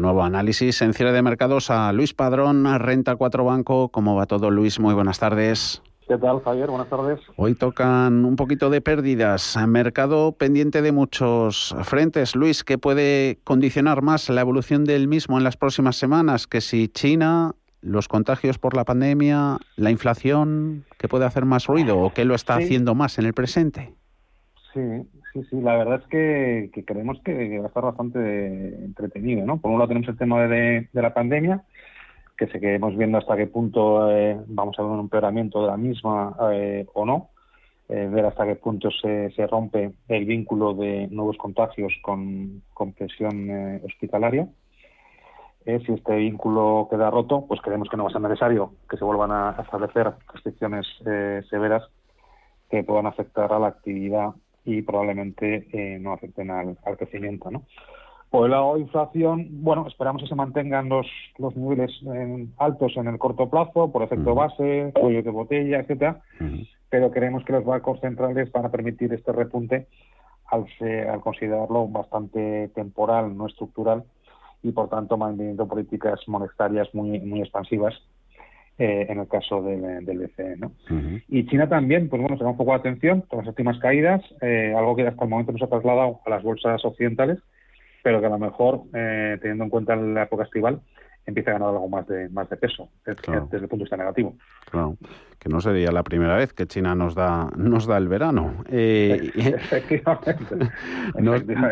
nuevo análisis en cierre de mercados a Luis Padrón, Renta 4 Banco. ¿Cómo va todo, Luis? Muy buenas tardes. ¿Qué tal, Javier? Buenas tardes. Hoy tocan un poquito de pérdidas. Mercado pendiente de muchos frentes. Luis, ¿qué puede condicionar más la evolución del mismo en las próximas semanas? Que si China, los contagios por la pandemia, la inflación, ¿qué puede hacer más ruido o qué lo está haciendo más en el presente? Sí, sí, sí. La verdad es que, creemos que va a estar bastante entretenido, ¿no? Por un lado tenemos el tema de, la pandemia, que seguiremos viendo hasta qué punto eh, vamos a ver un empeoramiento de la misma eh, o no, eh, ver hasta qué punto se, rompe el vínculo de nuevos contagios con, con presión hospitalaria. si este vínculo queda roto, pues creemos que no va a ser necesario que se vuelvan a establecer restricciones severas que puedan afectar a la actividad y probablemente eh, no afecten al, crecimiento. ¿no? Por el lado de inflación, bueno, esperamos que se mantengan los, los niveles altos en el corto plazo, por efecto base, cuello de botella, etcétera, pero creemos que los bancos centrales van a permitir este repunte al, al considerarlo bastante temporal, no estructural, y por tanto manteniendo políticas monetarias muy, muy expansivas eh, en el caso del, del BCE. ¿no? Y China también, pues bueno, se da un poco de atención con las últimas caídas, eh, algo que hasta el momento no se ha trasladado a las bolsas occidentales, pero que a lo mejor, eh, teniendo en cuenta la época estival, empieza a ganar algo más de, más de peso desde, el punto de vista negativo. Claro, que no sería la primera vez que China nos da, nos da el verano. Eh, Efectivamente.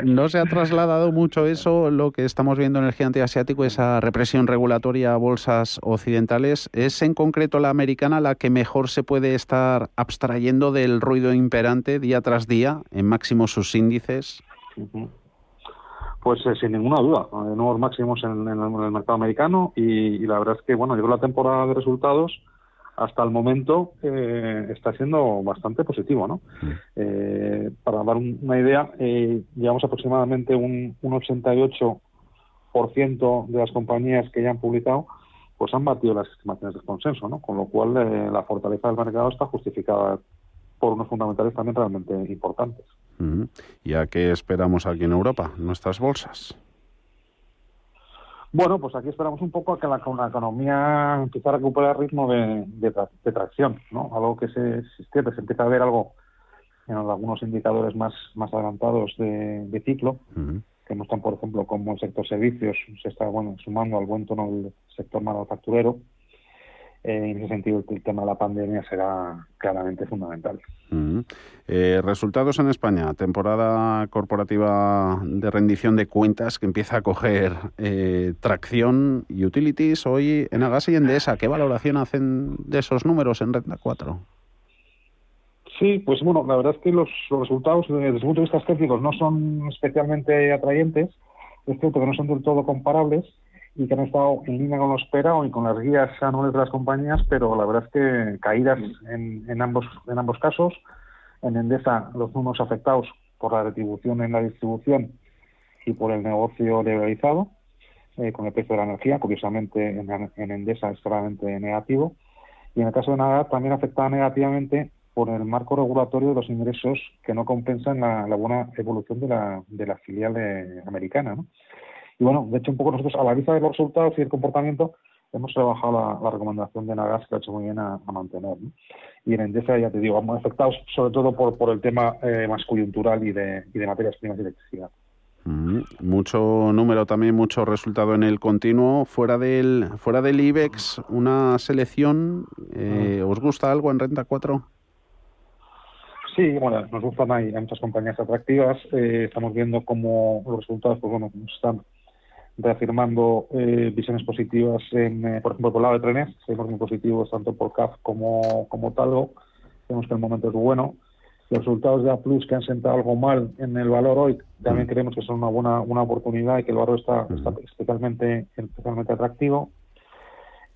no, se ha trasladado mucho eso, lo que estamos viendo en el gigante asiático, esa represión regulatoria a bolsas occidentales. ¿Es en concreto la americana la que mejor se puede estar abstrayendo del ruido imperante día tras día en máximos sus índices? Pues eh, sin ninguna duda, eh, nuevos máximos en, el, mercado americano y, la verdad es que, bueno, llegó la temporada de resultados hasta el momento eh, está siendo bastante positivo, ¿no? Mm. para dar una idea, llevamos aproximadamente un, un 88% de las compañías que ya han publicado pues han batido las estimaciones de consenso, ¿no? Con lo cual la fortaleza del mercado está justificada por unos fundamentales también realmente importantes. ¿Y a qué esperamos aquí en Europa, nuestras bolsas? Bueno, pues aquí esperamos un poco a que la, economía empiece a recuperar ritmo de, tracción, ¿no? Algo que se, se, se empieza a ver algo en algunos indicadores más, más adelantados de, ciclo, que muestran, por ejemplo, cómo el sector servicios se está bueno sumando al buen tono del sector manufacturero en ese sentido el tema de la pandemia será claramente fundamental. Eh, resultados en España, temporada corporativa de rendición de cuentas que empieza a coger eh, tracción y utilities hoy en Agas y Endesa. ¿Qué valoración hacen de esos números en Renta 4? Sí, pues bueno, la verdad es que los, resultados desde el punto de vista estéticos no son especialmente atrayentes, es cierto que no son del todo comparables, y que han estado en línea con lo esperado y con las guías anuales de las compañías, pero la verdad es que caídas en, en ambos en ambos casos. En Endesa, los números afectados por la retribución en la distribución y por el negocio liberalizado, eh, con el precio de la energía, curiosamente en, en Endesa es claramente negativo. Y en el caso de Nagar también afectada negativamente por el marco regulatorio de los ingresos que no compensan la, buena evolución de la, de la filial americana. ¿no? Y bueno, de hecho, un poco nosotros a la vista de los resultados y el comportamiento, hemos trabajado la, recomendación de Nagas que ha hecho muy bien a, mantener. Y en Endesa, ya te digo, hemos afectados sobre todo por, por el tema eh, más coyuntural y de, y de materias primas y electricidad. Mm, mucho número también, mucho resultado en el continuo. Fuera del, fuera del IBEX, una selección, eh, ¿os gusta algo en Renta 4? Sí, bueno, nos gustan, hay, muchas compañías atractivas. Eh, estamos viendo cómo los resultados, pues bueno, están reafirmando eh, visiones positivas, en, eh, por ejemplo, por el lado de trenes, seguimos muy positivos tanto por CAF como, como Talgo, vemos que el momento es bueno. Los resultados de A Plus que han sentado algo mal en el valor hoy, también mm. creemos que son una buena una oportunidad y que el valor está, mm. está especialmente, especialmente atractivo.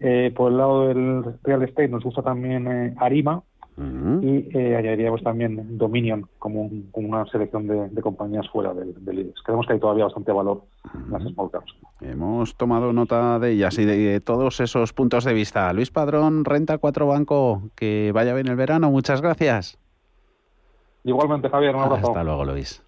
Eh, por el lado del real estate nos gusta también Arima, y eh, añadiríamos también Dominion como, una selección de, compañías fuera del, del Creemos que hay todavía bastante valor en las small caps. Hemos tomado nota de ellas y de todos esos puntos de vista. Luis Padrón, Renta 4 Banco, que vaya bien el verano. Muchas gracias. Igualmente, Javier, un abrazo. Hasta luego, Luis.